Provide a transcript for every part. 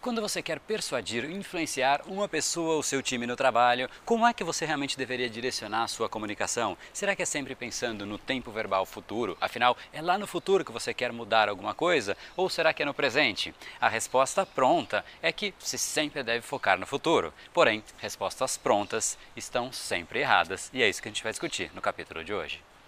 Quando você quer persuadir, influenciar uma pessoa ou seu time no trabalho, como é que você realmente deveria direcionar a sua comunicação? Será que é sempre pensando no tempo verbal futuro? Afinal, é lá no futuro que você quer mudar alguma coisa? Ou será que é no presente? A resposta pronta é que você sempre deve focar no futuro. Porém, respostas prontas estão sempre erradas e é isso que a gente vai discutir no capítulo de hoje.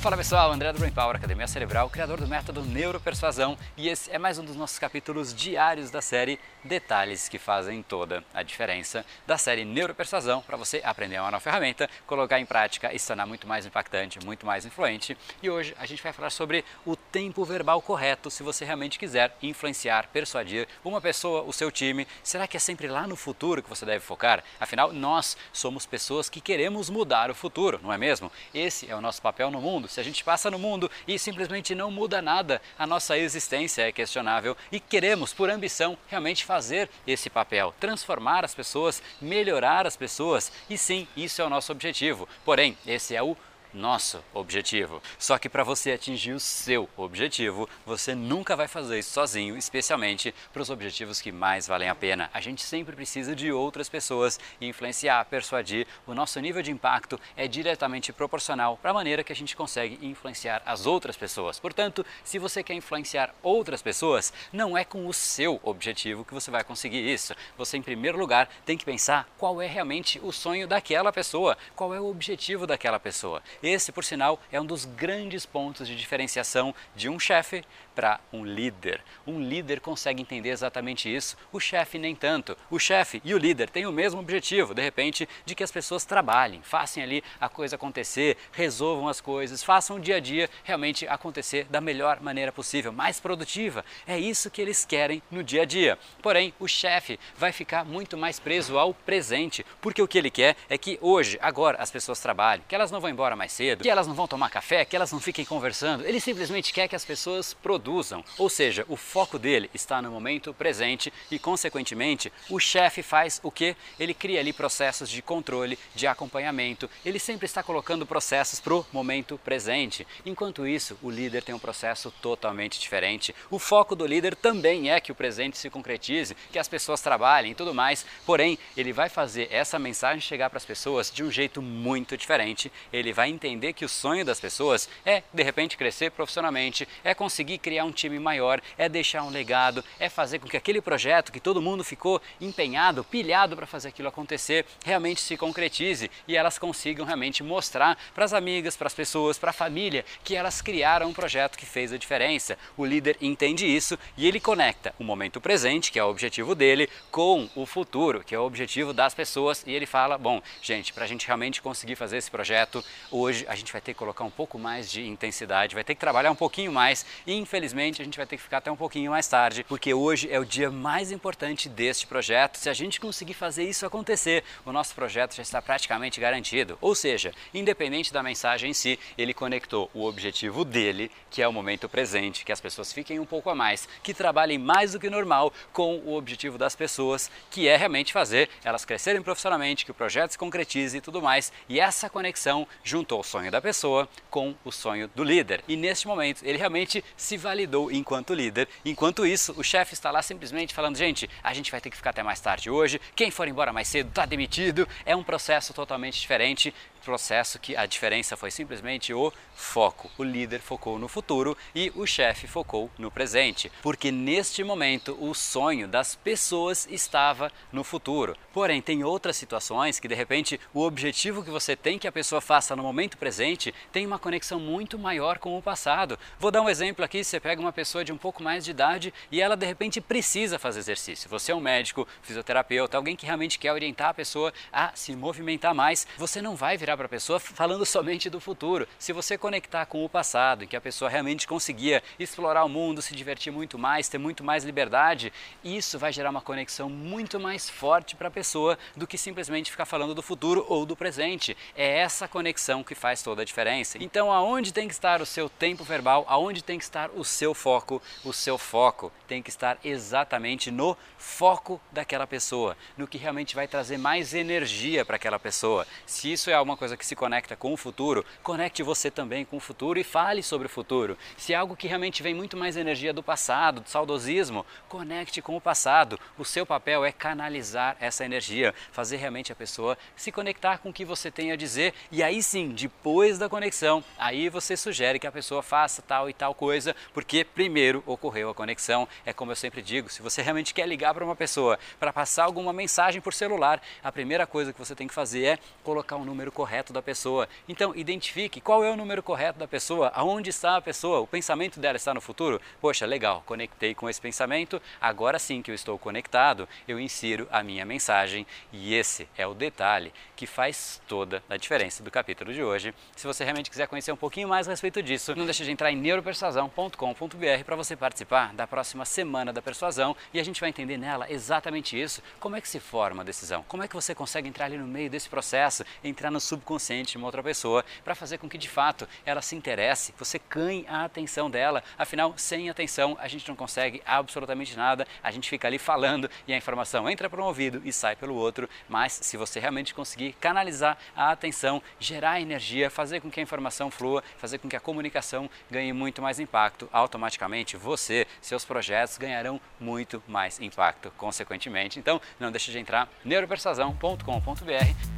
Fala pessoal, André do Brain Power, Academia Cerebral, criador do método Neuropersuasão e esse é mais um dos nossos capítulos diários da série Detalhes que fazem toda a diferença da série Neuropersuasão para você aprender uma nova ferramenta, colocar em prática e se tornar muito mais impactante, muito mais influente. E hoje a gente vai falar sobre o tempo verbal correto se você realmente quiser influenciar, persuadir uma pessoa, o seu time. Será que é sempre lá no futuro que você deve focar? Afinal, nós somos pessoas que queremos mudar o futuro, não é mesmo? Esse é o nosso papel no mundo se a gente passa no mundo e simplesmente não muda nada, a nossa existência é questionável e queremos, por ambição, realmente fazer esse papel, transformar as pessoas, melhorar as pessoas e sim, isso é o nosso objetivo. Porém, esse é o nosso objetivo. Só que para você atingir o seu objetivo, você nunca vai fazer isso sozinho, especialmente para os objetivos que mais valem a pena. A gente sempre precisa de outras pessoas influenciar, persuadir. O nosso nível de impacto é diretamente proporcional para a maneira que a gente consegue influenciar as outras pessoas. Portanto, se você quer influenciar outras pessoas, não é com o seu objetivo que você vai conseguir isso. Você, em primeiro lugar, tem que pensar qual é realmente o sonho daquela pessoa, qual é o objetivo daquela pessoa. Esse, por sinal, é um dos grandes pontos de diferenciação de um chefe para um líder. Um líder consegue entender exatamente isso, o chefe nem tanto. O chefe e o líder têm o mesmo objetivo, de repente, de que as pessoas trabalhem, façam ali a coisa acontecer, resolvam as coisas, façam o dia a dia realmente acontecer da melhor maneira possível, mais produtiva. É isso que eles querem no dia a dia. Porém, o chefe vai ficar muito mais preso ao presente, porque o que ele quer é que hoje, agora, as pessoas trabalhem, que elas não vão embora mais cedo, que elas não vão tomar café, que elas não fiquem conversando. Ele simplesmente quer que as pessoas produzam produzam. Ou seja, o foco dele está no momento presente e, consequentemente, o chefe faz o que? Ele cria ali processos de controle, de acompanhamento. Ele sempre está colocando processos para o momento presente. Enquanto isso, o líder tem um processo totalmente diferente. O foco do líder também é que o presente se concretize, que as pessoas trabalhem e tudo mais. Porém, ele vai fazer essa mensagem chegar para as pessoas de um jeito muito diferente. Ele vai entender que o sonho das pessoas é, de repente, crescer profissionalmente, é conseguir criar criar um time maior, é deixar um legado, é fazer com que aquele projeto que todo mundo ficou empenhado, pilhado para fazer aquilo acontecer, realmente se concretize e elas consigam realmente mostrar para as amigas, para as pessoas, para a família que elas criaram um projeto que fez a diferença. O líder entende isso e ele conecta o momento presente, que é o objetivo dele, com o futuro, que é o objetivo das pessoas, e ele fala: bom, gente, para a gente realmente conseguir fazer esse projeto, hoje a gente vai ter que colocar um pouco mais de intensidade, vai ter que trabalhar um pouquinho mais e infelizmente infelizmente a gente vai ter que ficar até um pouquinho mais tarde, porque hoje é o dia mais importante deste projeto. Se a gente conseguir fazer isso acontecer, o nosso projeto já está praticamente garantido. Ou seja, independente da mensagem em si, ele conectou o objetivo dele, que é o momento presente, que as pessoas fiquem um pouco a mais, que trabalhem mais do que normal com o objetivo das pessoas, que é realmente fazer elas crescerem profissionalmente, que o projeto se concretize e tudo mais. E essa conexão juntou o sonho da pessoa com o sonho do líder. E neste momento ele realmente se validou enquanto líder. Enquanto isso, o chefe está lá simplesmente falando: gente, a gente vai ter que ficar até mais tarde hoje, quem for embora mais cedo está demitido. É um processo totalmente diferente. Processo que a diferença foi simplesmente o foco. O líder focou no futuro e o chefe focou no presente, porque neste momento o sonho das pessoas estava no futuro. Porém, tem outras situações que de repente o objetivo que você tem que a pessoa faça no momento presente tem uma conexão muito maior com o passado. Vou dar um exemplo aqui, você pega uma pessoa de um pouco mais de idade e ela de repente precisa fazer exercício. Você é um médico, fisioterapeuta, alguém que realmente quer orientar a pessoa a se movimentar mais. Você não vai virar para a pessoa falando somente do futuro. Se você conectar com o passado, em que a pessoa realmente conseguia explorar o mundo, se divertir muito mais, ter muito mais liberdade, isso vai gerar uma conexão muito mais forte para a pessoa do que simplesmente ficar falando do futuro ou do presente. É essa conexão que faz toda a diferença. Então, aonde tem que estar o seu tempo verbal, aonde tem que estar o seu foco, o seu foco tem que estar exatamente no foco daquela pessoa, no que realmente vai trazer mais energia para aquela pessoa. Se isso é alguma coisa que se conecta com o futuro, conecte você também com o futuro e fale sobre o futuro. Se é algo que realmente vem muito mais energia do passado, do saudosismo, conecte com o passado. O seu papel é canalizar essa energia, fazer realmente a pessoa se conectar com o que você tem a dizer e aí sim, depois da conexão, aí você sugere que a pessoa faça tal e tal coisa, porque primeiro ocorreu a conexão. É como eu sempre digo, se você realmente quer ligar para uma pessoa para passar alguma mensagem por celular, a primeira coisa que você tem que fazer é colocar o número correto da pessoa. Então, identifique qual é o número correto da pessoa, aonde está a pessoa, o pensamento dela está no futuro. Poxa, legal, conectei com esse pensamento, agora sim que eu estou conectado, eu insiro a minha mensagem e esse é o detalhe que faz toda a diferença do capítulo de hoje. Se você realmente quiser conhecer um pouquinho mais a respeito disso, não deixe de entrar em neuropersuasão.com.br para você participar da próxima semana da persuasão e a gente vai entender nela exatamente isso. Como é que se forma a decisão? Como é que você consegue entrar ali no meio desse processo, entrar no subconsciente de uma outra pessoa para fazer com que de fato ela se interesse, você ganhe a atenção dela. Afinal, sem atenção a gente não consegue absolutamente nada, a gente fica ali falando e a informação entra por um ouvido e sai pelo outro. Mas se você realmente conseguir canalizar a atenção, gerar energia, fazer com que a informação flua, fazer com que a comunicação ganhe muito mais impacto, automaticamente você, seus projetos ganharão muito mais impacto, consequentemente. Então, não deixe de entrar neuropersuasão.com.br